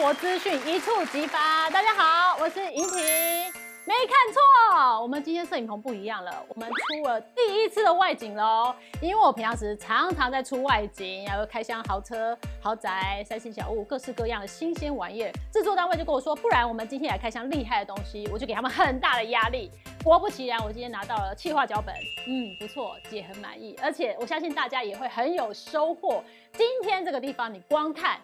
活资讯一触即发。大家好，我是莹婷。没看错，我们今天摄影棚不一样了，我们出了第一次的外景喽。因为我平常时常常在出外景，然后开箱豪车、豪宅、三星小物，各式各样的新鲜玩意儿。制作单位就跟我说，不然我们今天来开箱厉害的东西，我就给他们很大的压力。果不其然，我今天拿到了企划脚本，嗯，不错，姐很满意，而且我相信大家也会很有收获。今天这个地方，你光看。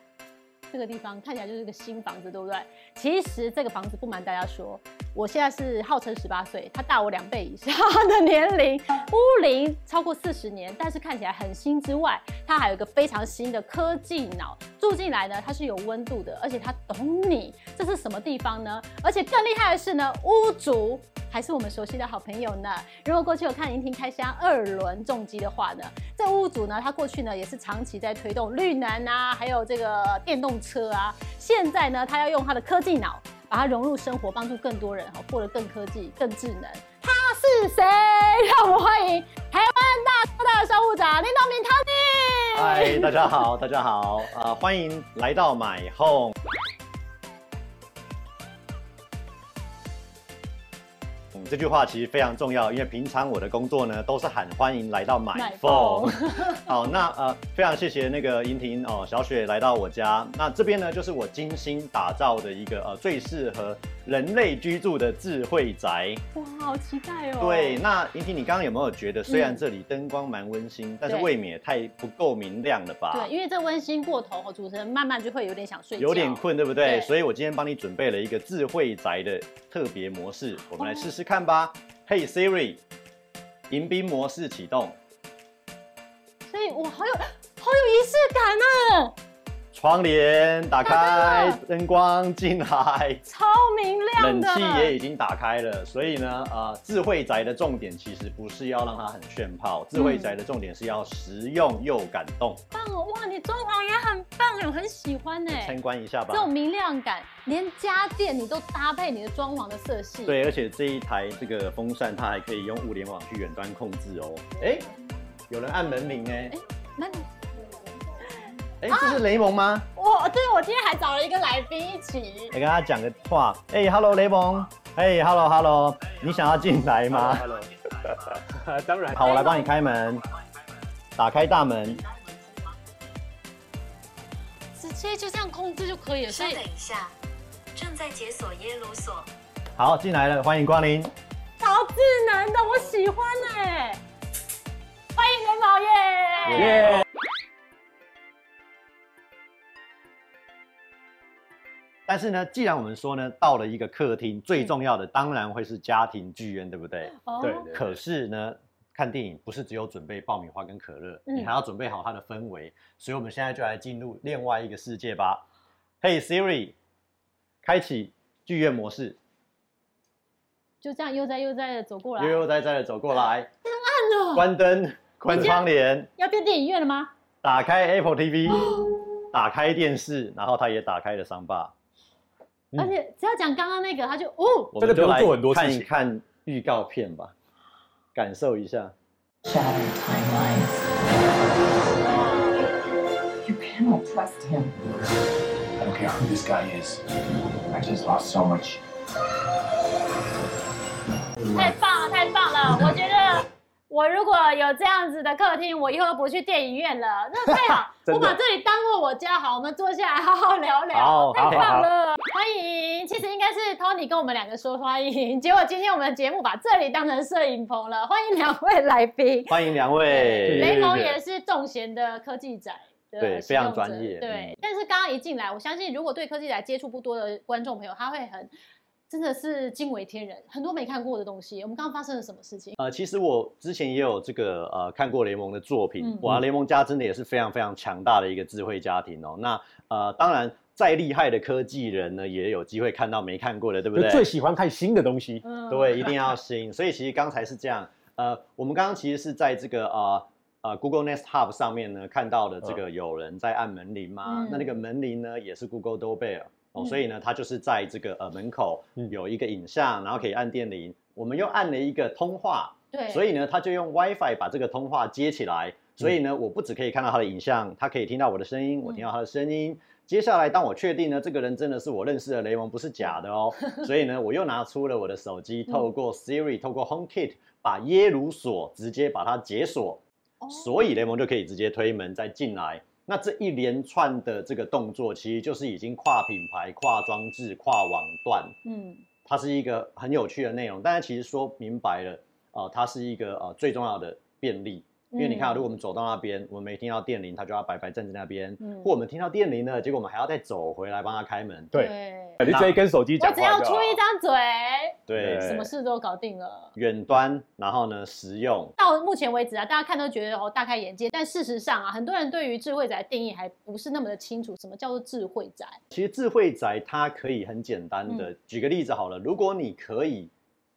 这个地方看起来就是个新房子，对不对？其实这个房子不瞒大家说，我现在是号称十八岁，他大我两倍以上的年龄，屋龄超过四十年，但是看起来很新之外，它还有一个非常新的科技脑。住进来呢，它是有温度的，而且它懂你。这是什么地方呢？而且更厉害的是呢，屋主还是我们熟悉的好朋友呢。如果过去有看银婷开箱二轮重机的话呢，这屋主呢，他过去呢也是长期在推动绿能啊，还有这个电动车啊。现在呢，他要用他的科技脑把它融入生活，帮助更多人哈，过得更科技、更智能。他是谁？让我们欢迎台湾大哥大的商务长林道明 Tony。嗨，大家好，大家好，啊，欢迎来到买 home。这句话其实非常重要，因为平常我的工作呢都是喊欢迎来到买 phone。好，那呃非常谢谢那个莹婷哦，小雪来到我家，那这边呢就是我精心打造的一个呃最适合人类居住的智慧宅。哇，好期待哦！对，那莹婷你刚刚有没有觉得，虽然这里灯光蛮温馨，但是未免也太不够明亮了吧？对，因为这温馨过头，主持人慢慢就会有点想睡觉，有点困，对不对？所以我今天帮你准备了一个智慧宅的特别模式，我们来试试看。看吧，嘿 Siri，迎宾模式启动。所以，我好有好有仪式感呢。窗帘打开，灯光进来，超明亮的。冷气也已经打开了，所以呢，呃，智慧宅的重点其实不是要让它很炫炮，智慧宅的重点是要实用又感动。棒哦，哇，你装潢也很棒，我很喜欢呢。参观一下吧。这种明亮感，连家电你都搭配你的装潢的色系。对，而且这一台这个风扇，它还可以用物联网去远端控制哦。哎，有人按门铃哎。哎，那。哎，这是雷蒙吗？我对我今天还找了一个来宾一起，来跟他讲个话。哎，Hello，雷蒙。哎，Hello，Hello，你想要进来吗？Hello，当然。好，我来帮你开门。打开大门。直接就这样控制就可以了。稍等一下，正在解锁耶鲁锁。好，进来了，欢迎光临。超智能的，我喜欢哎。欢迎雷蒙耶。但是呢，既然我们说呢，到了一个客厅，最重要的当然会是家庭剧院，对不对？对。可是呢，看电影不是只有准备爆米花跟可乐，你还要准备好它的氛围。所以，我们现在就来进入另外一个世界吧。Hey Siri，开启剧院模式。就这样悠哉悠哉的走过来。悠悠哉哉的走过来。灯暗了。关灯，关窗帘。要变电影院了吗？打开 Apple TV，打开电视，然后它也打开了商霸。而且只要讲刚刚那个，他就哦，这个不用做很多看一看预告片吧，感受一下。Shattered timelines. You cannot trust him. I don't care who this guy is. I just lost so much. 太棒了，太棒了！我觉得。我如果有这样子的客厅，我以后不去电影院了，那 太好。我把这里当做我家，好，我们坐下来好好聊聊。太棒了，欢迎。其实应该是 Tony 跟我们两个说欢迎，结果今天我们的节目把这里当成摄影棚了。欢迎两位来宾，欢迎两位。雷蒙也是众贤的科技仔，对，非常专业。对，但是刚刚一进来，我相信如果对科技仔接触不多的观众朋友，他会很。真的是惊为天人，很多没看过的东西。我们刚刚发生了什么事情？呃，其实我之前也有这个呃看过联盟的作品，哇，联盟家真的也是非常非常强大的一个智慧家庭哦。那呃，当然再厉害的科技人呢，也有机会看到没看过的，对不对？最喜欢看新的东西，对，一定要新。所以其实刚才是这样，呃，我们刚刚其实是在这个呃呃 Google Nest Hub 上面呢看到的这个有人在按门铃嘛，那那个门铃呢也是 Google Doorbell。哦，所以呢，它就是在这个呃门口有一个影像，然后可以按电铃。我们又按了一个通话，对，所以呢，它就用 WiFi 把这个通话接起来。所以呢，我不只可以看到它的影像，它可以听到我的声音，我听到它的声音。接下来当我确定呢，这个人真的是我认识的雷蒙，不是假的哦，所以呢，我又拿出了我的手机，透过 Siri，透过 HomeKit，把耶鲁锁直接把它解锁，哦所以雷蒙就可以直接推门再进来。那这一连串的这个动作，其实就是已经跨品牌、跨装置、跨网段，嗯它是一个很有趣的内容。但是其实说明白了，呃，它是一个呃最重要的便利。因为你看如果我们走到那边，我们没听到电铃，他就要白白站在那边；嗯或我们听到电铃了，结果我们还要再走回来帮他开门。对你直接跟手机讲我只要出一张嘴，对，什么事都搞定了。远端，然后呢，实用。到目前为止啊，大家看都觉得哦大开眼界，但事实上啊，很多人对于智慧宅的定义还不是那么的清楚，什么叫做智慧宅？其实智慧宅它可以很简单的，嗯举个例子好了，如果你可以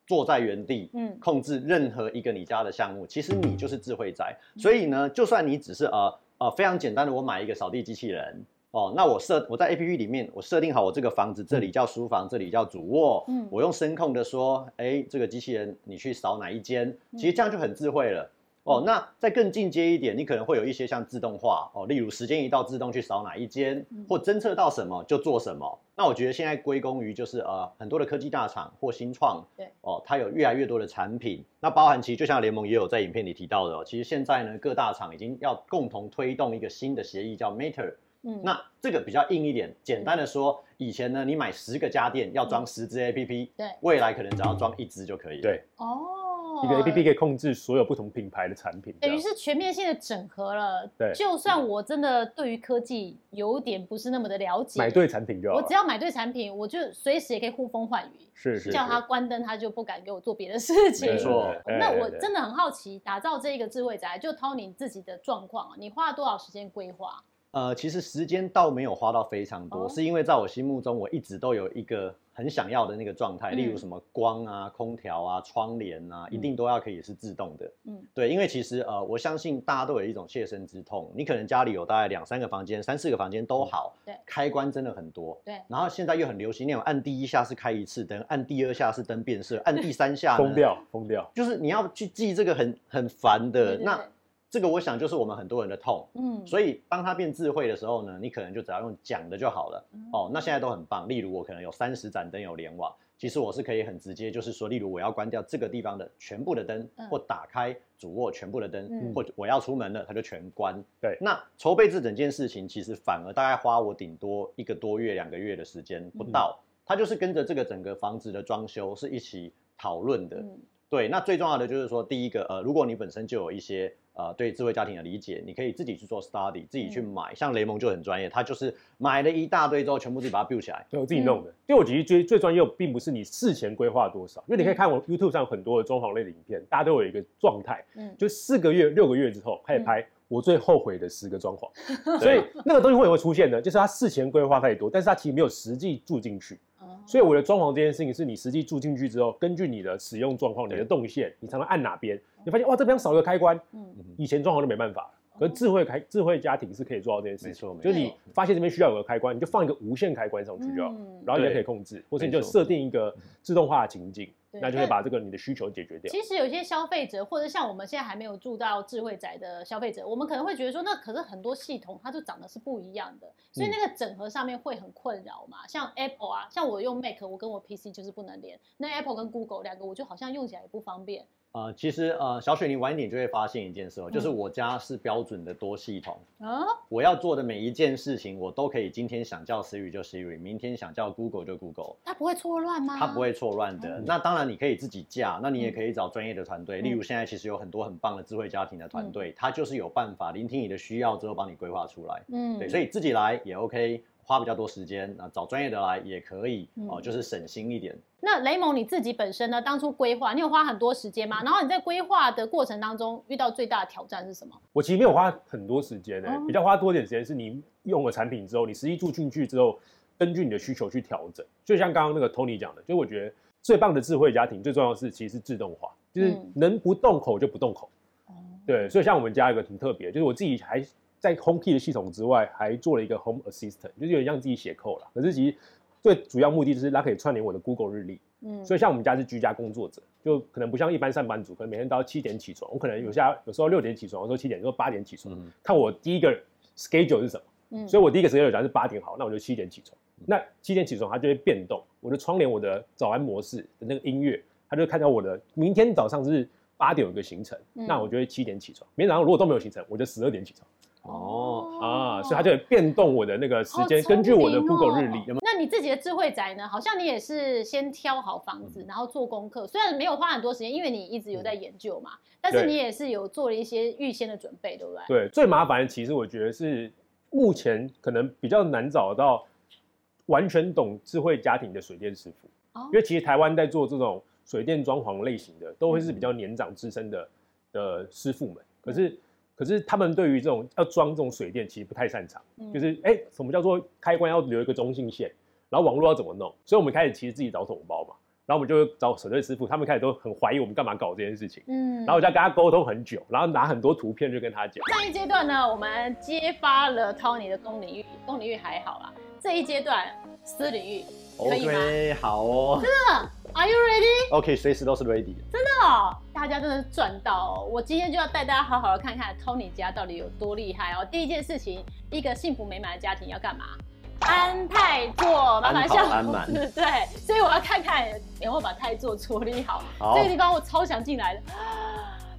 坐在原地，嗯控制任何一个你家的项目，其实你就是智慧宅。所以呢，就算你只是呃呃非常简单的，我买一个扫地机器人。哦，那我设我在 A P P 里面，我设定好我这个房子，这里叫书房，这里叫主卧。嗯我用声控的说，哎，这个机器人你去扫哪一间？其实这样就很智慧了。哦，那再更进阶一点，你可能会有一些像自动化哦，例如时间一到自动去扫哪一间，或侦测到什么就做什么。那我觉得现在归功于就是呃很多的科技大厂或新创，对哦，它有越来越多的产品。那包含其实就像联盟也有在影片里提到的哦，其实现在呢各大厂已经要共同推动一个新的协议叫 Matter。嗯，那这个比较硬一点，简单的说，以前呢你买十个家电要装十支 APP，对未来可能只要装一支就可以了。对，哦，一个 A P P 可以控制所有不同品牌的产品，等于是全面性的整合了。对就算我真的对于科技有点不是那么的了解，买对产品就好我只。要买对产品，我就随时也可以呼风唤雨，是是，叫是他关灯，他就不敢给我做别的事情。没错那我真的很好奇，打造这个智慧宅，就掏你自己的状况，你花了多少时间规划？呃，其实时间倒没有花到非常多，哦是因为在我心目中，我一直都有一个很想要的那个状态，嗯例如什么光啊、空调啊、窗帘啊，一定都要可以是自动的。嗯对，因为其实呃，我相信大家都有一种切身之痛，你可能家里有大概两三个房间、三四个房间都好，对开关真的很多。对然后现在又很流行那种按第一下是开一次灯，按第二下是灯变色，按第三下呢 疯掉疯掉，就是你要去记这个很很烦的。那对对对这个我想就是我们很多人的痛。嗯，所以当它变智慧的时候呢，你可能就只要用讲的就好了。嗯哦，那现在都很棒。例如我可能有三十盏灯有联网，其实我是可以很直接，就是说，例如我要关掉这个地方的全部的灯，嗯或打开主卧全部的灯，嗯或者我要出门了，它就全关。对那筹备这整件事情，其实反而大概花我顶多一个多月、两个月的时间不到。它就是跟着这个整个房子的装修是一起讨论的。嗯对，那最重要的就是说，第一个，呃，如果你本身就有一些呃对智慧家庭的理解，你可以自己去做 study，自己去嗯买。像雷蒙就很专业，他就是买了一大堆之后，全部自己把它 build 起来。对我自己弄的。因为我其实最最专业，并不是你事前规划多少，因为你可以看我 YouTube 上很多的装潢类的影片，大家都有一个状态，嗯就四个月、六个月之后开始拍我最后悔的十个装潢，所以那个东西会不会出现呢？就是他事前规划太多，但是他其实没有实际住进去。哦所以我的装潢这件事情是你实际住进去之后，根据你的使用状况、你的对动线，你才能按哪边。你发现哇，这边少个开关，嗯以前装潢就没办法了。可是智慧开智慧家庭是可以做到这件事情，没错就是你错发现这边需要有个开关，你就放一个无线开关上去就好，嗯然后你就可以控制，或者你就设定一个自动化的情境，对那就会把这个你的需求解决掉。其实有些消费者，或者像我们现在还没有住到智慧宅的消费者，我们可能会觉得说，那可是很多系统它就长得是不一样的，所以嗯那个整合上面会很困扰嘛。像 Apple 啊，像我用 Mac，我跟我 PC 就是不能连，那 Apple 跟 Google 两个，我就好像用起来也不方便。呃，其实呃，小雪你晚一点就会发现一件事哦，就是嗯我家是标准的多系统，啊，我要做的每一件事情，我都可以今天想叫 Siri 就 Siri，明天想叫 Google 就 Google。它不会错乱吗？它不会错乱的。嗯那当然，你可以自己架，那你也嗯可以找专业的团队。嗯例如现在其实有很多很棒的智慧家庭的团队，它就是有办法聆听你的需要之后帮你规划出来。嗯，对，所以自己来也 OK，花比较多时间，那找专业的来也可以嗯哦，就是省心一点。那雷蒙你自己本身呢，当初规划，你有花很多时间吗？然后你在规划的过程当中遇到最大的挑战是什么？我其实没有花很多时间呢、哦比较花多一点时间是你用了产品之后，你实际住进去之后，根据你的需求去调整。就像刚刚那个 Tony 讲的，就我觉得最棒的智慧家庭最重要的是其实是自动化，就是嗯能不动口就不动口。哦，对，所以像我们家有一个挺特别，就是我自己还在 HomeKey 的系统之外，还做了一个 Home Assistant，就是有点像自己写扣了。可是其实最主要目的就是它可以串联我的 Google 日历。嗯，所以像我们家是居家工作者，就可能不像一般上班族，可能每天都要七点起床。我可能有下有时候六点起床，有时候七点，有时候八点起床，嗯，看我第一个 schedule 是什么。嗯所以我第一个 schedule 讲是八点好，那我就七点起床。那七点起床，它就会变动。我的窗帘，我的早安模式的那个音乐，它就会看到我的明天早上是八点有个行程，嗯那我就会七点起床。明天早上如果都没有行程，我就十二点起床哦，啊，所以它就会变动我的那个时间，根据我的 Google 哦日历。那你自己的智慧宅呢？好像你也是先挑好房嗯子，然后做功课。虽然没有花很多时间，因为你一直有在研究嘛，但是你也是有做了一些预先的准备，对不对？对，最麻烦的其实我觉得是目前可能比较难找到完全懂智慧家庭的水电师傅，哦因为其实台湾在做这种水电装潢类型的，都会是比较年长资深的的师傅们，可是。可是他们对于这种要装这种水电其实不太擅长，嗯就是哎、什么叫做开关要留一个中性线，然后网络要怎么弄，所以我们开始其实自己找桶包嘛，然后我们就会找水电师傅，他们开始都很怀疑我们干嘛搞这件事情，嗯然后我就要跟他沟通很久，然后拿很多图片就跟他讲。上一阶段呢，我们揭发了 Tony 的公领域，公领域还好啦。这一阶段私领域可以吗好哦真的？Are you ready？，OK，随时都是 ready。真的哦，大家真的是赚到哦！我今天就要带大家好好的看看 Tony 家到底有多厉害哦。第一件事情，一个幸福美满的家庭要干嘛？安泰座，麻烦安好像安满 对，所以我要看看有没有把泰座处理好。好这个地方我超想进来的。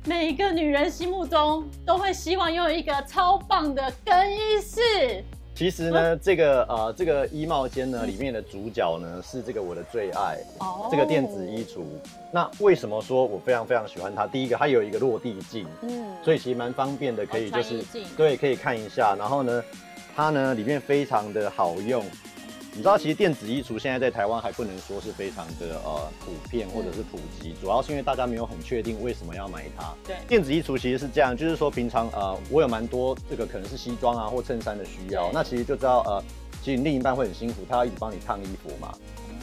每一个女人心目中都会希望拥有一个超棒的更衣室。其实呢，这个呃，这个衣帽间呢，里面的主角呢是这个我的最爱，哦这个电子衣橱。那为什么说我非常非常喜欢它？第一个，它有一个落地镜，嗯，所以其实蛮方便的，可以哦就是对，可以看一下。然后呢，它呢里面非常的好用。你知道，其实电子衣橱现在在台湾还不能说是非常的呃普遍或者是普及，主要是因为大家没有很确定为什么要买它。对电子衣橱其实是这样，就是说平常呃我有蛮多这个可能是西装啊或衬衫的需要，那其实就知道呃，其实你另一半会很辛苦，他要一直帮你烫衣服嘛。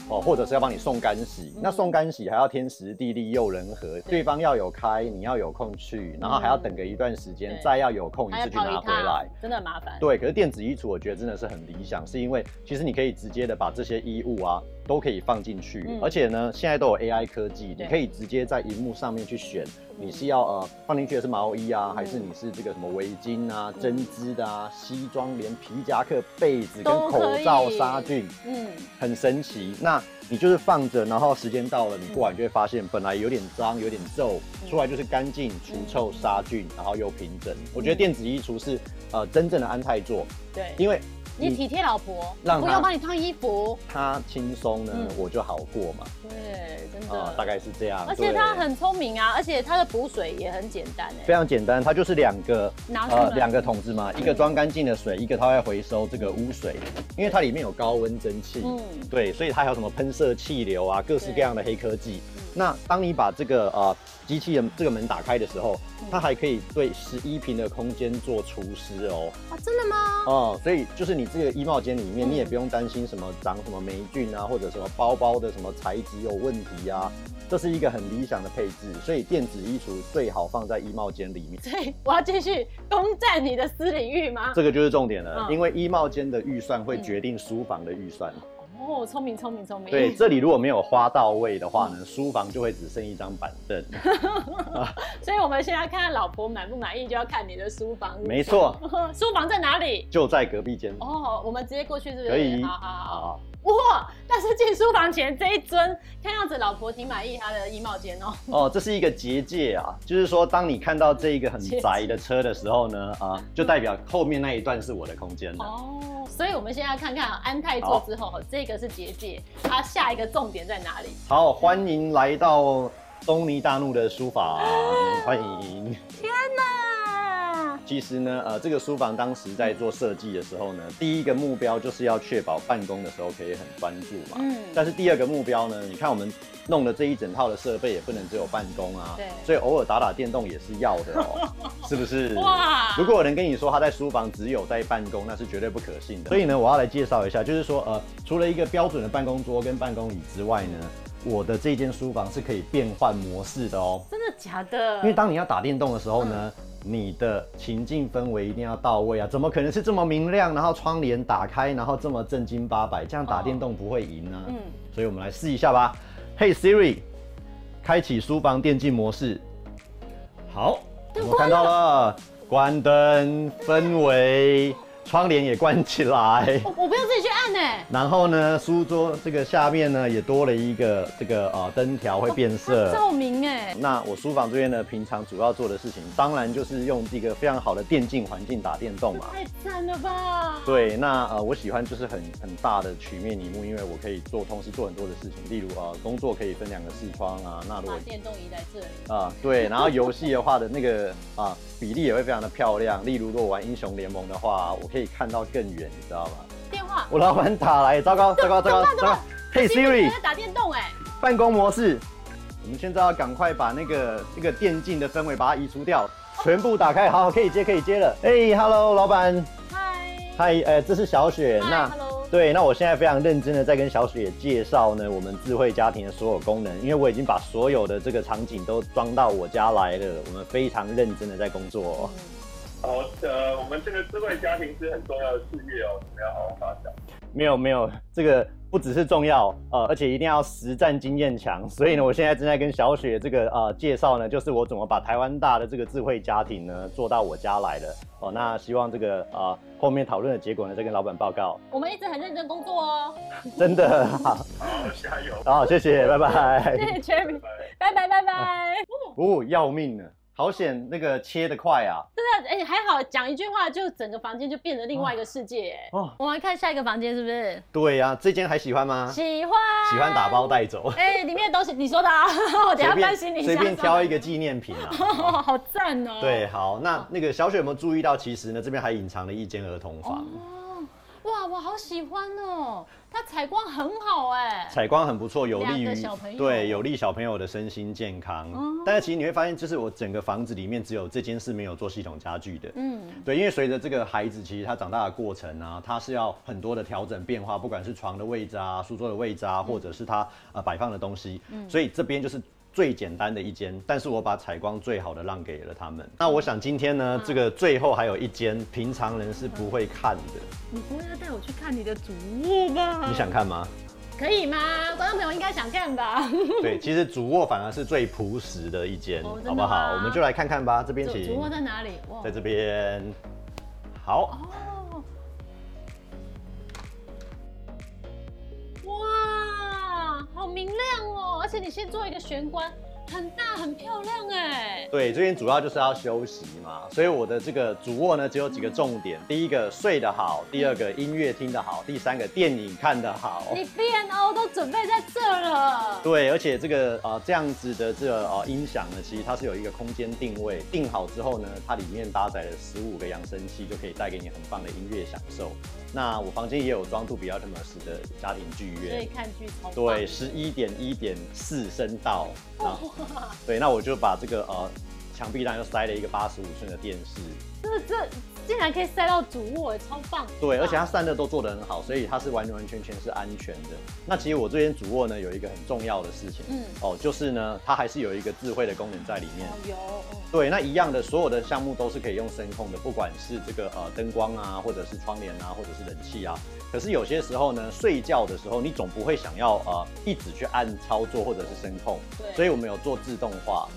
哦，或者是要帮你送干洗，那送干洗还要天时地利又人和，对。方要有开，你要有空去，然后还要等个一段时间，再要有空一次去拿回来。，真的很麻烦。对，可是电子衣橱我觉得真的是很理想，是因为其实你可以直接的把这些衣物啊都可以放进去，嗯。而且呢现在都有 AI 科技，你可以直接在荧幕上面去选，你是要呃放进去的是毛衣啊，嗯。还是你是这个什么围巾啊、针织的啊、西装，连皮夹克、被子跟口罩、杀菌。嗯，很神奇。那你就是放着，然后时间到了，你过来就会发现，本来有点脏、有点皱，嗯。出来就是干净、除臭、杀菌，然后又平整。我觉得电子衣橱是呃真正的安泰座，对，因为你体贴老婆，让不用帮你烫衣服，它轻松呢嗯，我就好过嘛。对，真啊、的，大概是这样。而且对。它很聪明啊，而且它的补水也很简单非哎，常简单，它就是两个拿出两个桶子嘛，一个装干净的水，一个它会回收这个污水，因为它里面有高温蒸汽，嗯。对，所以它还有什么喷射气流啊，各式各样的黑科技。嗯。那当你把这个呃机器人这个门打开的时候，嗯它还可以对十一平的空间做除湿哦。啊，真的吗？哦，所以就是你这个衣帽间里面，嗯你也不用担心什么长什么霉菌啊，或者什么包包的什么材质有问题啊。这是一个很理想的配置，所以电子衣橱最好放在衣帽间里面。所以我要继续攻占你的私领域吗？这个就是重点了，嗯因为衣帽间的预算会决定书房的预算。哦，聪明聪明聪明。对，这里如果没有花到位的话呢，书房就会只剩一张板凳。所以我们现在看看老婆满不满意，就要看你的书房。没错，书房在哪里？就在隔壁间。哦，我们直接过去是不是？可以好好好。啊，哇！但是进书房前这一尊，看样子老婆挺满意她的衣帽间哦。哦，这是一个结界啊，就是说，当你看到这一个很宅的车的时候呢，啊，就代表后面那一段是我的空间了。哦，所以我们现在看看啊安泰座之后，这个是结界，它下一个重点在哪里？好，欢迎来到东尼大怒的书房，欢迎。天哪！其实呢，呃，这个书房当时在做设计的时候呢，第一个目标就是要确保办公的时候可以很专注嘛。嗯但是第二个目标呢，你看我们弄的这一整套的设备也不能只有办公啊，对所以偶尔打打电动也是要的哦，是不是？哇如果有人跟你说他在书房只有在办公，那是绝对不可信的。所以呢，我要来介绍一下，就是说，呃，除了一个标准的办公桌跟办公椅之外呢，我的这间书房是可以变换模式的哦。真的假的？因为当你要打电动的时候呢，你的情境氛围一定要到位啊！怎么可能是这么明亮，然后窗帘打开，然后这么正经八百？这样打电动不会赢呢、嗯，所以我们来试一下吧。Hey Siri，开启书房电竞模式。好，我看到了，关灯，氛围，窗帘也关起来。我我不用自己去按呢、然后呢，书桌这个下面呢也多了一个这个呃灯条会变色。照明哎、那我书房这边呢，平常主要做的事情，当然就是用这个非常好的电竞环境打电动嘛。太赞了吧！对，那呃，我喜欢就是很很大的曲面荧幕，因为我可以做同时做很多的事情，例如呃，工作可以分两个视窗啊，那如果电动移在这里，啊、对，然后游戏的话的那个啊、比例也会非常的漂亮。例如，如果玩英雄联盟的话，我可以看到更远，你知道吗？电话。我老板打来，糟糕，糟糕，糟糕，糟糕！！Hey Siri，在打电动哎、办公模式。我们现在要赶快把那个那个电竞的氛围把它移除掉，全部打开，好，可以接，可以接了。哎、h e l l o 老板，嗨，嗨，呃，这是小雪。嗨那，Hello，对，那我现在非常认真的在跟小雪介绍呢，我们智慧家庭的所有功能，因为我已经把所有的这个场景都装到我家来了，我们非常认真的在工作、哦。好的，我们这个智慧家庭是很重要的事业哦，我们要好好发展。没有没有，这个不只是重要，呃，而且一定要实战经验强。所以呢，我现在正在跟小雪这个呃介绍呢，就是我怎么把台湾大的这个智慧家庭呢做到我家来的。哦，那希望这个呃后面讨论的结果呢，再跟老板报告。我们一直很认真工作哦。真的好，好，加油！好，谢谢，拜拜。谢谢 Cherry，拜拜拜拜拜。哦，要命了，好险那个切的快啊！对啊，哎、还好讲一句话，就整个房间就变成另外一个世界哎。哦，我们来看下一个房间是不是？对呀、这间还喜欢吗？喜欢，喜欢打包带走，哎、里面的东西你说的啊，我等下搬行李箱随便挑一个。个纪念品啊。哦，好赞哦！对，好，那那个小雪有没有注意到，其实呢这边还隐藏了一间儿童房。哦，哇，我好喜欢哦，它采光很好哎。采光很不错，有利于小朋友对有利小朋友的身心健康。哦但是其实你会发现，就是我整个房子里面只有这间是没有做系统家具的。嗯，对，因为随着这个孩子其实他长大的过程啊，他是要很多的调整变化，不管是床的位置啊、书桌的位置啊，或者是他呃摆放的东西。嗯所以这边就是。最简单的一间，但是我把采光最好的让给了他们。那我想今天呢，这个最后还有一间平常人是不会看的，你不会要带我去看你的主卧吧？你想看吗？可以吗？观众朋友应该想看吧？对，其实主卧反而是最朴实的一间，哦好不好？我们就来看看吧。这边主请主卧在哪里？哇在这边。好，哦，明亮哦！而且你先做一个玄关，很大很漂亮哎。对，最近主要就是要休息嘛，所以我的这个主卧呢，只有几个重点：第一个睡得好，第二个音乐听得好，第三个电影看得好。你 B N O 都准备在这了。对，而且这个呃这样子的这个呃音响呢，其实它是有一个空间定位，定好之后呢，它里面搭载了十五个扬声器，就可以带给你很棒的音乐享受。那我房间也有装杜比 Atmos 的家庭剧院所以院，看剧超对，十一点一点四声道。对，那我就把这个呃墙壁上又塞了一个八十五寸的电视，这这竟然可以塞到主卧，超棒。对，而且它散热都做得很好，所以它是完完全全是安全的。那其实我这边主卧呢有一个很重要的事情，嗯哦，就是呢它还是有一个智慧的功能在里面。哦有，嗯对，那一样的，所有的项目都是可以用声控的，不管是这个呃灯光啊，或者是窗帘啊，或者是冷气啊。可是有些时候呢，睡觉的时候你总不会想要呃一直去按操作或者是声控，对所以我们有做自动化。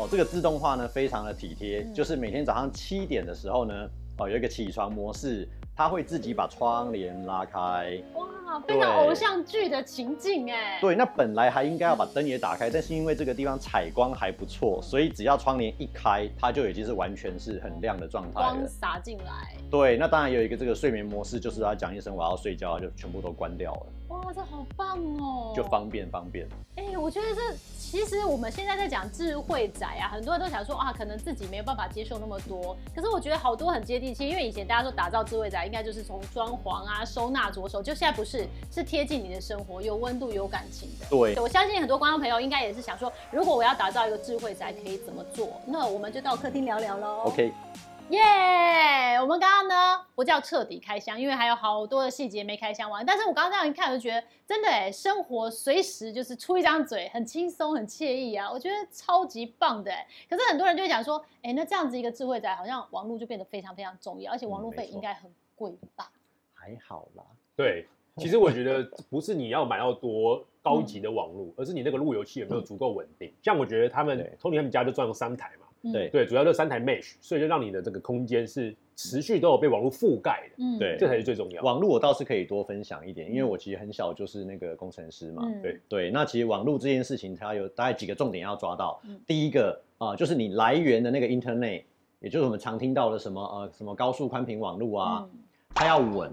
哦，这个自动化呢非常的体贴，嗯就是每天早上七点的时候呢，哦有一个起床模式，它会自己把窗帘拉开。哇，非常偶像剧的情境哎。对，那本来还应该要把灯也打开，但是因为这个地方采光还不错，所以只要窗帘一开，它就已经是完全是很亮的状态了。光洒进来，对，那当然有一个这个睡眠模式，就是要讲一声我要睡觉，它就全部都关掉了，哇，这好棒哦！就方便方便。哎、我觉得这其实我们现在在讲智慧宅啊，很多人都想说啊，可能自己没有办法接受那么多。可是我觉得好多很接地气，因为以前大家说打造智慧宅应该就是从装潢啊、收纳着手，就现在不是，是贴近你的生活，有温度、有感情的。对我相信很多观众朋友应该也是想说，如果我要打造一个智慧宅，可以怎么做？那我们就到客厅聊聊喽。，OK，耶我们刚刚呢不叫彻底开箱，因为还有好多的细节没开箱完。但是我刚刚这样一看，我就觉得真的哎，生活随时就是出一张嘴，很轻松，很惬意啊，我觉得超级棒的哎。可是很多人就会讲说，哎，那这样子一个智慧宅，好像网络就变得非常非常重要，而且网络费应该很贵吧？还好啦。对，其实我觉得不是你要买到多高级的网络，而是你那个路由器有没有足够稳定。像我觉得他们对 Tony 他们家就装了三台嘛，嗯对对，主要就三台 Mesh，所以就让你的这个空间是持续都有被网络覆盖的，嗯对这才是最重要的。网络我倒是可以多分享一点，因为我其实很小就是那个工程师嘛。嗯对对，那其实网络这件事情，它有大概几个重点要抓到。嗯第一个啊、呃就是你来源的那个 Internet，也就是我们常听到的什么呃什么高速宽频网络啊，嗯它要稳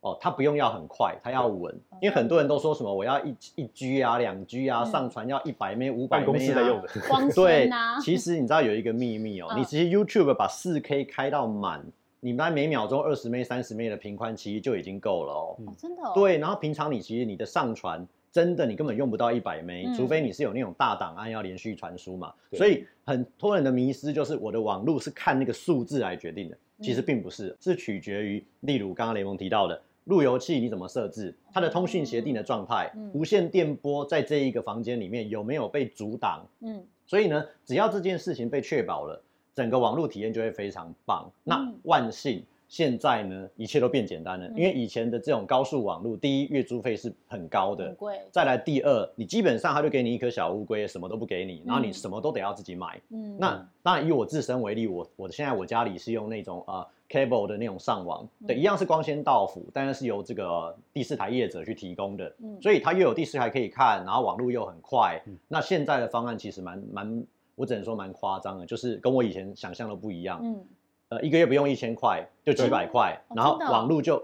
哦，它不用要很快，它要稳。因为很多人都说什么我要一一 G 啊、两 G 啊，嗯上传要一百 M、五百办 M 公室在用的，光对纤啊，，其实你知道有一个秘密哦，嗯你其实 YouTube 把四 K 开到满，你大概每秒钟二十 M、三十 M 的频宽，其实就已经够了哦。哦真的哦，对，然后平常你其实你的上传真的你根本用不到一百 M，、嗯除非你是有那种大档案要连续传输嘛。对所以很多人的迷思就是我的网路是看那个数字来决定的，其实嗯并不是，是取决于例如刚刚雷蒙提到的。路由器你怎么设置？它的通讯协定的状态，嗯无线电波在这一个房间里面有没有被阻挡？嗯所以呢，只要这件事情被确保了，整个网络体验就会非常棒。那嗯万幸现在呢，一切都变简单了，嗯因为以前的这种高速网络，第一月租费是很高的，贵，再来第二，你基本上他就给你一颗小乌龟，什么都不给你，然后你嗯什么都得要自己买。嗯那当然以我自身为例，我我现在我家里是用那种呃 cable 的那种上网，对，嗯一样是光纤到府，但是是由这个呃第四台业者去提供的，嗯所以它又有第四台可以看，然后网络又很快。嗯那现在的方案其实蛮蛮，我只能说蛮夸张的，就是跟我以前想象的不一样。嗯呃，一个月不用一千块，就几百块，然后网络就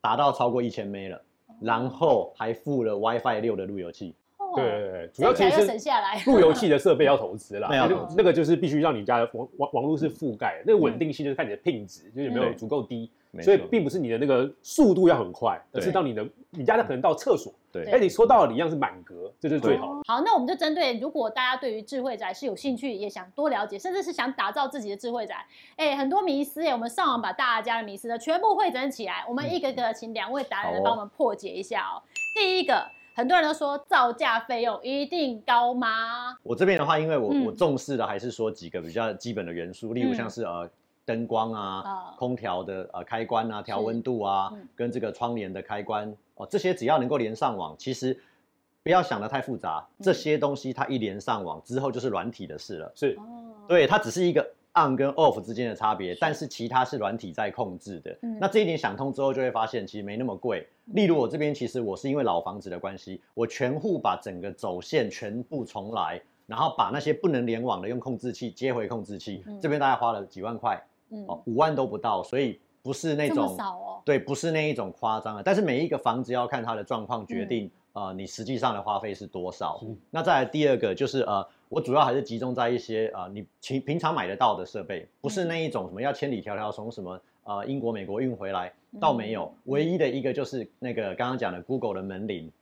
达到超过一千 M 了，然后还附了 WiFi 六的路由器。哦对对对，主要听起来又其实是省下来，路由器的设备要投资啦，没有那就那个就是必须让你家的网网网络是覆盖的，那个稳定性就是看你的品质，就是有没有嗯足够低，所以并不是你的那个速度要很快，而是到你的你家的可能到厕所，对。哎，你说到了一样是满格，这就是最好。的。好，那我们就针对如果大家对于智慧宅是有兴趣，也想多了解，甚至是想打造自己的智慧宅，哎，很多迷思哎，我们上网把大家的迷思呢全部汇整起来，我们一个个请两位达人帮我们破解一下哦。第一个，很多人都说造价费用一定高吗？我这边的话，因为我、嗯。我重视的还是说几个比较基本的元素，例如嗯。像是呃灯光啊、啊。空调的呃开关啊、调温度啊，嗯。跟这个窗帘的开关哦，这些只要能够连上网，其实不要想的太复杂，嗯。这些东西它一连上网之后就是软体的事了。是。哦，对，它只是一个 on 跟 off 之间的差别，但是其他是软体在控制的。嗯。那这一点想通之后，就会发现其实没那么贵。例如我这边，其实我是因为老房子的关系，我全户把整个走线全部重来，然后把那些不能联网的用控制器接回控制器，嗯这边大概花了几万块嗯。哦，五万都不到，所以不是那种少哦，对，不是那一种夸张的，但是每一个房子要看它的状况决定，嗯呃，你实际上的花费是多少。那再来第二个就是呃，我主要还是集中在一些呃你平平常买得到的设备，不是那一种什么要千里迢迢从什么呃英国、美国运回来，倒没有。唯一的一个就是那个刚刚讲的 Google 的门铃。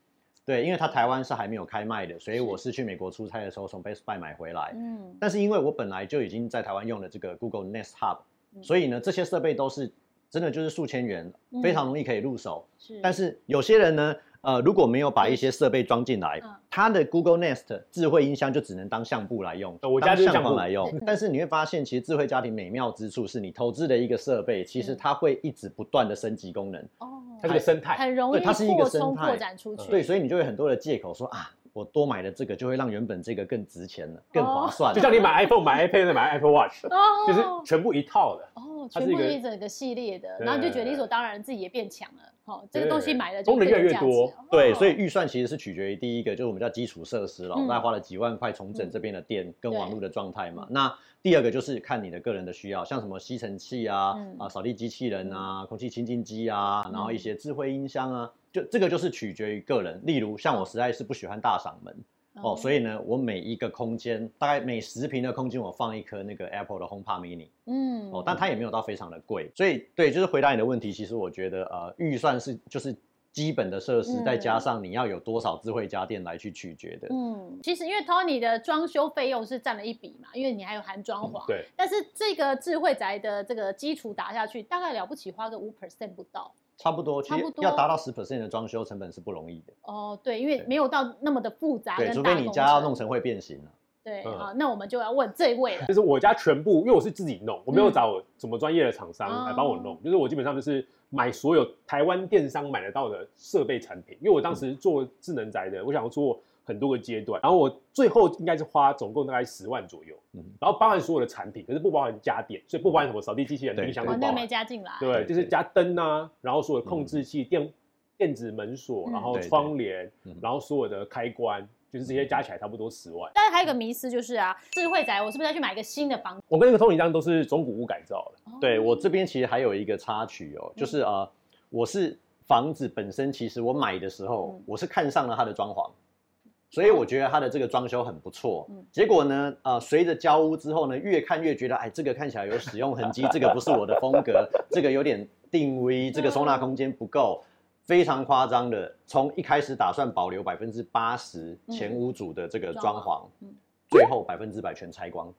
对，因为它台湾是还没有开卖的，所以我是去美国出差的时候从 Best Buy 买回来。嗯但是因为我本来就已经在台湾用了这个 Google Nest Hub，、嗯所以呢，这些设备都是真的就是数千元，嗯非常容易可以入手。是，但是有些人呢，呃，如果没有把一些设备装进来，嗯它的 Google Nest 智慧音箱就只能当相簿来用，哦我家当就相簿来用。但是你会发现，其实智慧家庭美妙之处是你投资的一个设备，其实嗯它会一直不断的升级功能。哦，它这个生态，很容易它是一个扩充生态扩展出去，对，所以你就会很多的借口说啊，我多买了这个就会让原本这个更值钱了，更划算了。就像你买 iPhone、买 iPad、买 Apple Watch，哦，就是全部一套的。哦，全部一整个系列的，然后你就觉得理所当然自己也变强了，哦，这个东西买了功能越来越多哦。对，所以预算其实是取决于第一个，就是我们叫基础设施了，嗯大概花了几万块重整嗯。这边的电跟网络的状态嘛。那第二个就是看你的个人的需要，像什么吸尘器啊、嗯。啊扫地机器人啊、空气清净机啊，然后一嗯。些智慧音箱啊，就这个就是取决于个人。例如像我实在是不喜欢大嗓门。哦，所以以呢，我每一个空间大概每十平的空间，我放一颗那个 Apple 的 HomePod Mini 嗯哦，但它也没有到非常的贵，所以对，就是回答你的问题，其实我觉得呃，预算是就是基本的设施，嗯再加上你要有多少智慧家电来去取决的。嗯，其实因为 Tony 的装修费用是占了一笔嘛，因为你还有含装潢，对，但是这个智慧宅的这个基础打下去，大概了不起花个五 percent 不到。差不多，其实差不多要达到十 percent 的装修成本是不容易的。哦，对，因为没有到那么的复杂对，除非你家要弄成会变形了。对，嗯好，那我们就要问这位了。就是我家全部，因为我是自己弄，我没有嗯找什么专业的厂商来帮我弄，就是我基本上就是买所有台湾电商买得到的设备产品。因为我当时做智能宅的，我想要做很多个阶段，然后我最后应该是花总共大概十万左右，嗯。然后包含所有的产品，可是不包含家电，所以不包含什么扫地机器人、对冰箱哦，那个没不包含。加进来。对，就是加灯啊，然后所有的控制器、电电子门锁，嗯。然后窗帘嗯，然后所有的开关，就是这些加起来差不多十万。但是还有一个迷思就是啊，智慧宅我是不是要去买一个新的房子？我跟那个通灵一样，都是中古屋改造的。对我这边其实还有一个插曲哦，就是呃，我是房子本身，其实我买的时候嗯，我是看上了它的装潢，所以我觉得它的这个装修很不错嗯。结果呢，呃，随着交屋之后呢，越看越觉得，哎，这个看起来有使用痕迹，这个不是我的风格，这个有点定位，这个收纳空间不够。非常夸张的，从一开始打算保留百分之八十前屋主的这个装潢，嗯最后百分之百全拆光，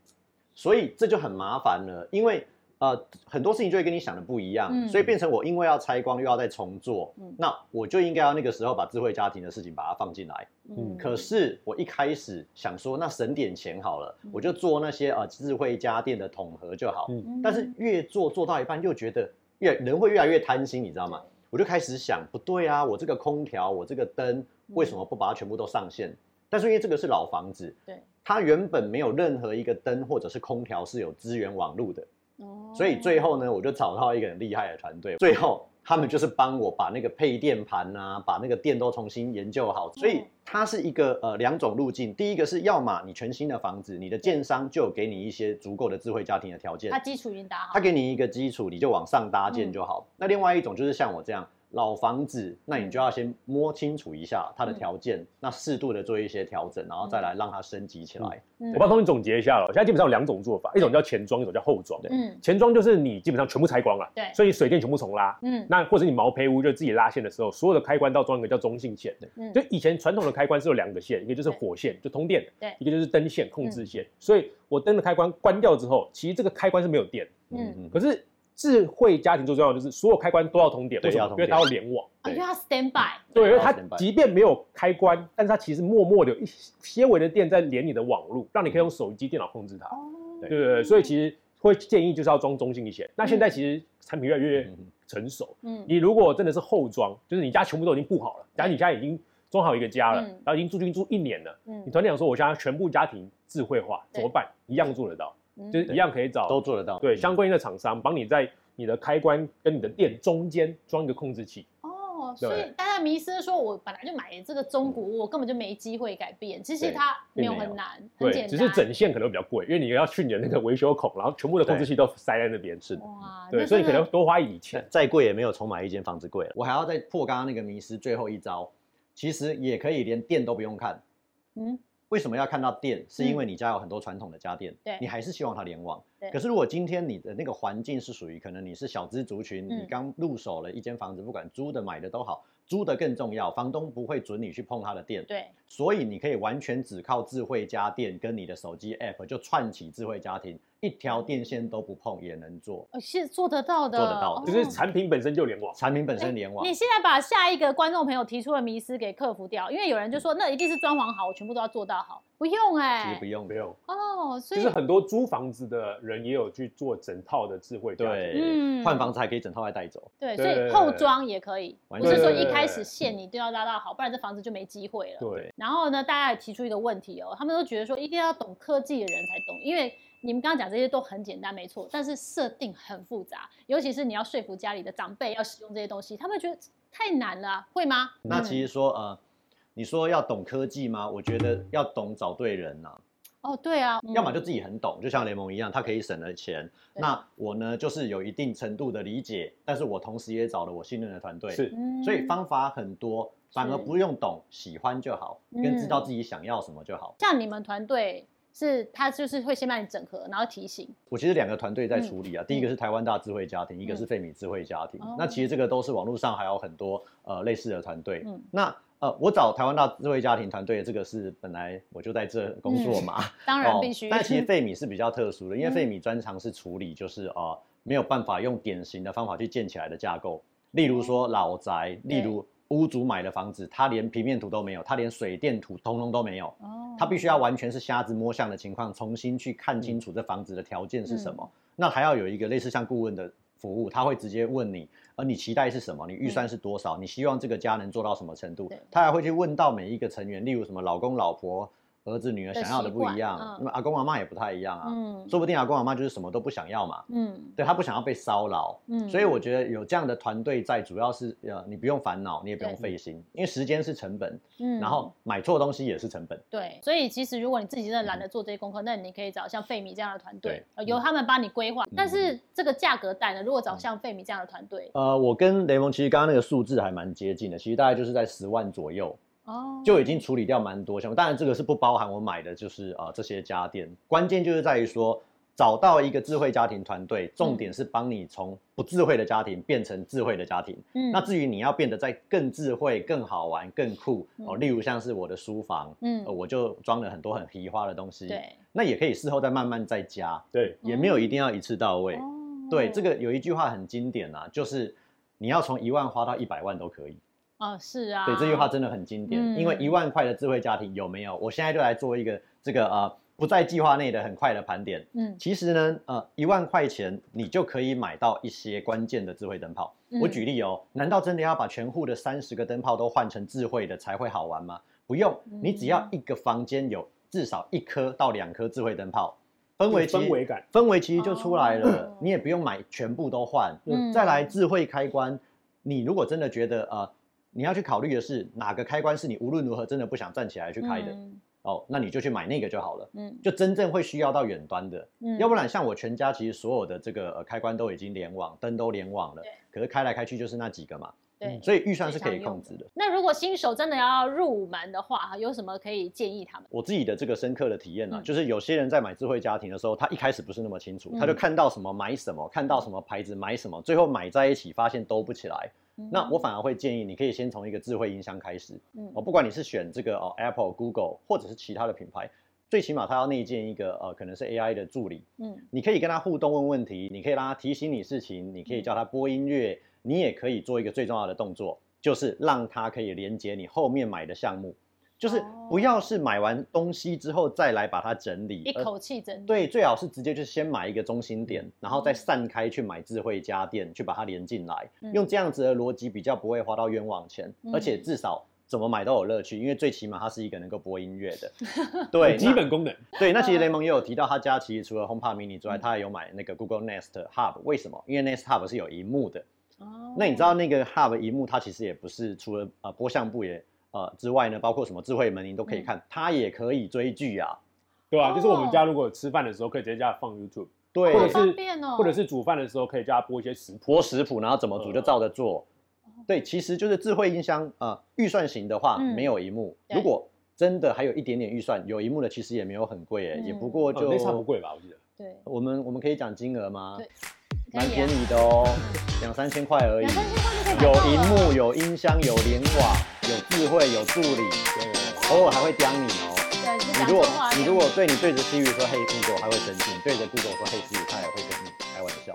所以这就很麻烦了，因为呃很多事情就会跟你想的不一样，嗯所以变成我因为要拆光又要再重做，嗯那我就应该要那个时候把智慧家庭的事情把它放进来。嗯可是我一开始想说，那省点钱好了，嗯我就做那些呃智慧家电的统合就好。嗯但是越做做到一半，又觉得越人会越来越贪心，你知道吗？我就开始想，不对啊，我这个空调，我这个灯，为什么不把它全部都上线？但是因为这个是老房子，对，它原本没有任何一个灯或者是空调是有资源网路的，哦所以最后呢，我就找到一个很厉害的团队，最后他们就是帮我把那个配电盘啊，把那个电都重新研究好。所以它是一个呃两种路径，第一个是要么你全新的房子，你的建商就有给你一些足够的智慧家庭的条件它，基础已经打好，他给你一个基础，你就往上搭建就嗯好。那另外一种就是像我这样老房子，那你就要先摸清楚一下它的条件，那适度的做一些调整，然后再来让它升级起来。嗯我帮同你总结一下了，现在基本上有两种做法，一种叫前装，一种叫后装。嗯前装就是你基本上全部拆光了，对所以水电全部重拉。嗯那或者你毛坯屋就自己拉线的时候，所有的开关都装一个叫中性线。嗯就以前传统的开关是有两个线，一个就是火线，就通电的；对一个就是灯线控制线。所以我灯的开关关掉之后，其实这个开关是没有电的。嗯，可是智慧家庭最重要的就是所有开关都要通电，为什么？因为它要联网。哦，因为它 stand by，对，因为它即便没有开关，但是它其实默默的有一些微的电在连你的网络，让你可以用手机、电脑控制它。哦，对对对，所以其实会建议就是要装中性一些。那现在其实产品越来越嗯成熟，嗯。你如果真的是后装，就是你家全部都已经布好了，假如你家已经装好一个家了，嗯。然后已经住进住一年了，嗯。你团队长说我现在全部家庭智慧化，怎么办？一样做得到，嗯就是一样可以找都做得到。对相关的厂商帮你在你的开关跟你的电中间装一个控制器。哦，所以大家迷失说，我本来就买这个中古，我根本就没机会改变。其实它没有很难，很对，简单。只是整线可能比较贵，因为你要去你的那个维修孔，然后全部的控制器都塞在那边。是的，哇，对，所以你可能多花一笔钱。再贵也没有重买一间房子贵了。我还要再破刚刚那个迷失最后一招，其实也可以连电都不用看。嗯为什么要看到电？是因为你家有很多传统的家电，对。你还是希望它联网对。可是如果今天你的那个环境是属于可能你是小资族群，嗯。你刚入手了一间房子，不管租的买的都好，租的更重要，房东不会准你去碰他的电，对，所以你可以完全只靠智慧家电跟你的手机 app 就串起智慧家庭，一条电线都不碰也能做，哦是做得到的，做得到的就是哦产品本身就联网。产品本身联网你。现在把下一个观众朋友提出的迷思给克服掉，因为有人就说那一定是装潢好，我全部都要做到好，不用哎、其实不用，不用，哦，所以就是很多租房子的人也有去做整套的智慧家庭。对，嗯换房子还可以整套来带走。对，所以后装也可以，不是说一开始线你都要拉到好，不然这房子就没机会了。对，然后呢，大家也提出一个问题哦，他们都觉得说一定要懂科技的人才懂，因为你们刚刚讲这些都很简单，没错，但是设定很复杂，尤其是你要说服家里的长辈要使用这些东西，他们觉得太难了啊，会吗？那其实说呃，你说要懂科技吗？我觉得要懂找对人呐、哦，对啊，嗯要么就自己很懂，就像联盟一样，他可以省了钱。那我呢，就是有一定程度的理解，但是我同时也找了我信任的团队，是嗯。所以方法很多，反而不用懂，喜欢就好，嗯跟知道自己想要什么就好。像你们团队是他就是会先帮你整合，然后提醒，我其实两个团队在处理啊，第一个是台湾大智慧家庭，一个是费米智慧家庭。那其实这个都是网络上还有很多呃类似的团队。嗯。那呃，我找台湾大智慧家庭团队，这个是本来我就在这工作嘛，当然哦必须。但其实 费米是比较特殊的，因为嗯费米专长是处理就是呃没有办法用典型的方法去建起来的架构，例如说老宅，例如屋主买的房子，他连平面图都没有，他连水电图通通都没有，哦他必须要完全是瞎子摸象的情况，重新去看清楚这房子的条件是什么。嗯那还要有一个类似像顾问的服务，他会直接问你，呃，你期待是什么？你预算是多少？你希望这个家能做到什么程度？他还会去问到每一个成员，例如什么老公、老婆、儿子、女儿想要的不一习样那么阿公阿妈也不太一样啊。嗯。说不定阿公阿妈就是什么都不想要嘛，嗯。对他不想要被骚扰，嗯。所以我觉得有这样的团队在，主要是呃你不用烦恼，你也不用对。费心，因为时间是成本，嗯。然后买错东西也是成本。对，所以其实如果你自己真的懒得做这些功课，那你可以找像费米这样的团队由他们帮你规划。嗯但是这个价格带呢，如果找像费米这样的团队，呃，我跟雷蒙其实刚刚那个数字还蛮接近的，其实大概就是在十万左右，哦，就已经处理掉蛮多项目。当然这个是不包含我买的，就是呃这些家电。关键就是在于说。找到一个智慧家庭团队，重点是帮你从不智慧的家庭变成智慧的家庭。嗯那至于你要变得在更智慧、更好玩、更酷哦，嗯例如像是我的书房，嗯呃，我就装了很多很皮花的东西，对，那也可以事后再慢慢再加，对，也没有一定要一次到位。哦对，这个有一句话很经典啊，就是你要从一万花到一百万都可以。哦是啊，对，这句话真的很经典，嗯因为一万块的智慧家庭有没有？我现在就来做一个这个呃不在计划内的很快的盘点。嗯其实呢，呃，一万块钱你就可以买到一些关键的智慧灯泡。嗯我举例哦，难道真的要把全户的三十个灯泡都换成智慧的才会好玩吗？不用，嗯你只要一个房间有至少一颗到两颗智慧灯泡，氛围其实氛围感，氛围其实就出来了，哦你也不用买全部都换。嗯再来智慧开关，你如果真的觉得呃，你要去考虑的是哪个开关是你无论如何真的不想站起来去开的、嗯哦，那你就去买那个就好了。嗯就真正会需要到远端的，嗯要不然像我全家其实所有的这个呃开关都已经联网，灯都联网了对，可是开来开去就是那几个嘛，对，所以预算是可以控制的。那如果新手真的要入门的话，有什么可以建议他们？我自己的这个深刻的体验呢、啊嗯就是有些人在买智慧家庭的时候，他一开始不是那么清楚，嗯他就看到什么买什么，看到什么牌子买什么，最后买在一起发现都不起来。那我反而会建议你可以先从一个智慧音箱开始，嗯。哦，不管你是选这个哦 Apple、Google 或者是其他的品牌，最起码它要内建一个呃可能是 AI 的助理，嗯。你可以跟他互动问问题，你可以让他提醒你事情，你可以叫他播音乐，你也可以做一个最重要的动作，就是让他可以连接你后面买的项目，就是哦不要是买完东西之后再来把它整理，一口气整理。对，最好是直接就是先买一个中心点，然后再散开去买智慧家电，去把它连进来，嗯。用这样子的逻辑比较不会花到冤枉钱，嗯而且至少怎么买都有乐趣，因为最起码它是一个能够播音乐的，对，基本功能，那对。那其实雷蒙也有提到，他家其实除了 HomePod Mini 之外，嗯。他也有买那个 Google Nest Hub，为什么？因为 Nest Hub 是有荧幕的，哦。那你知道那个 Hub 荧幕它其实也不是除了呃播相簿也呃之外呢，包括什么智慧门铃都可以嗯。看，它也可以追剧啊，对啊、就是我们家哦。如果吃饭的时候可以直接叫他放 YouTube，对，或者是好方便哦。或者是煮饭的时候可以叫它播一些食谱。播食谱，然后怎么煮就照着做。哦。对，其实就是智慧音箱呃，预算型的话嗯。没有荧幕，对。如果真的还有一点点预算，有一幕的其实也没有很贵哎，嗯也不过哦就那差不贵吧，我记得。对，我们我们可以讲金额吗？对？可蛮以啊便宜的哦，两三千块而已两。三千块就可以买有到了荧幕，有音箱，有联网，有智慧，有助理，对，偶尔还会刁你哦。对，你如果。你如果对你对着 Siri 说 Hey Google，它会生气；你对着 Google 说 Hey Siri，它也会跟你开玩笑。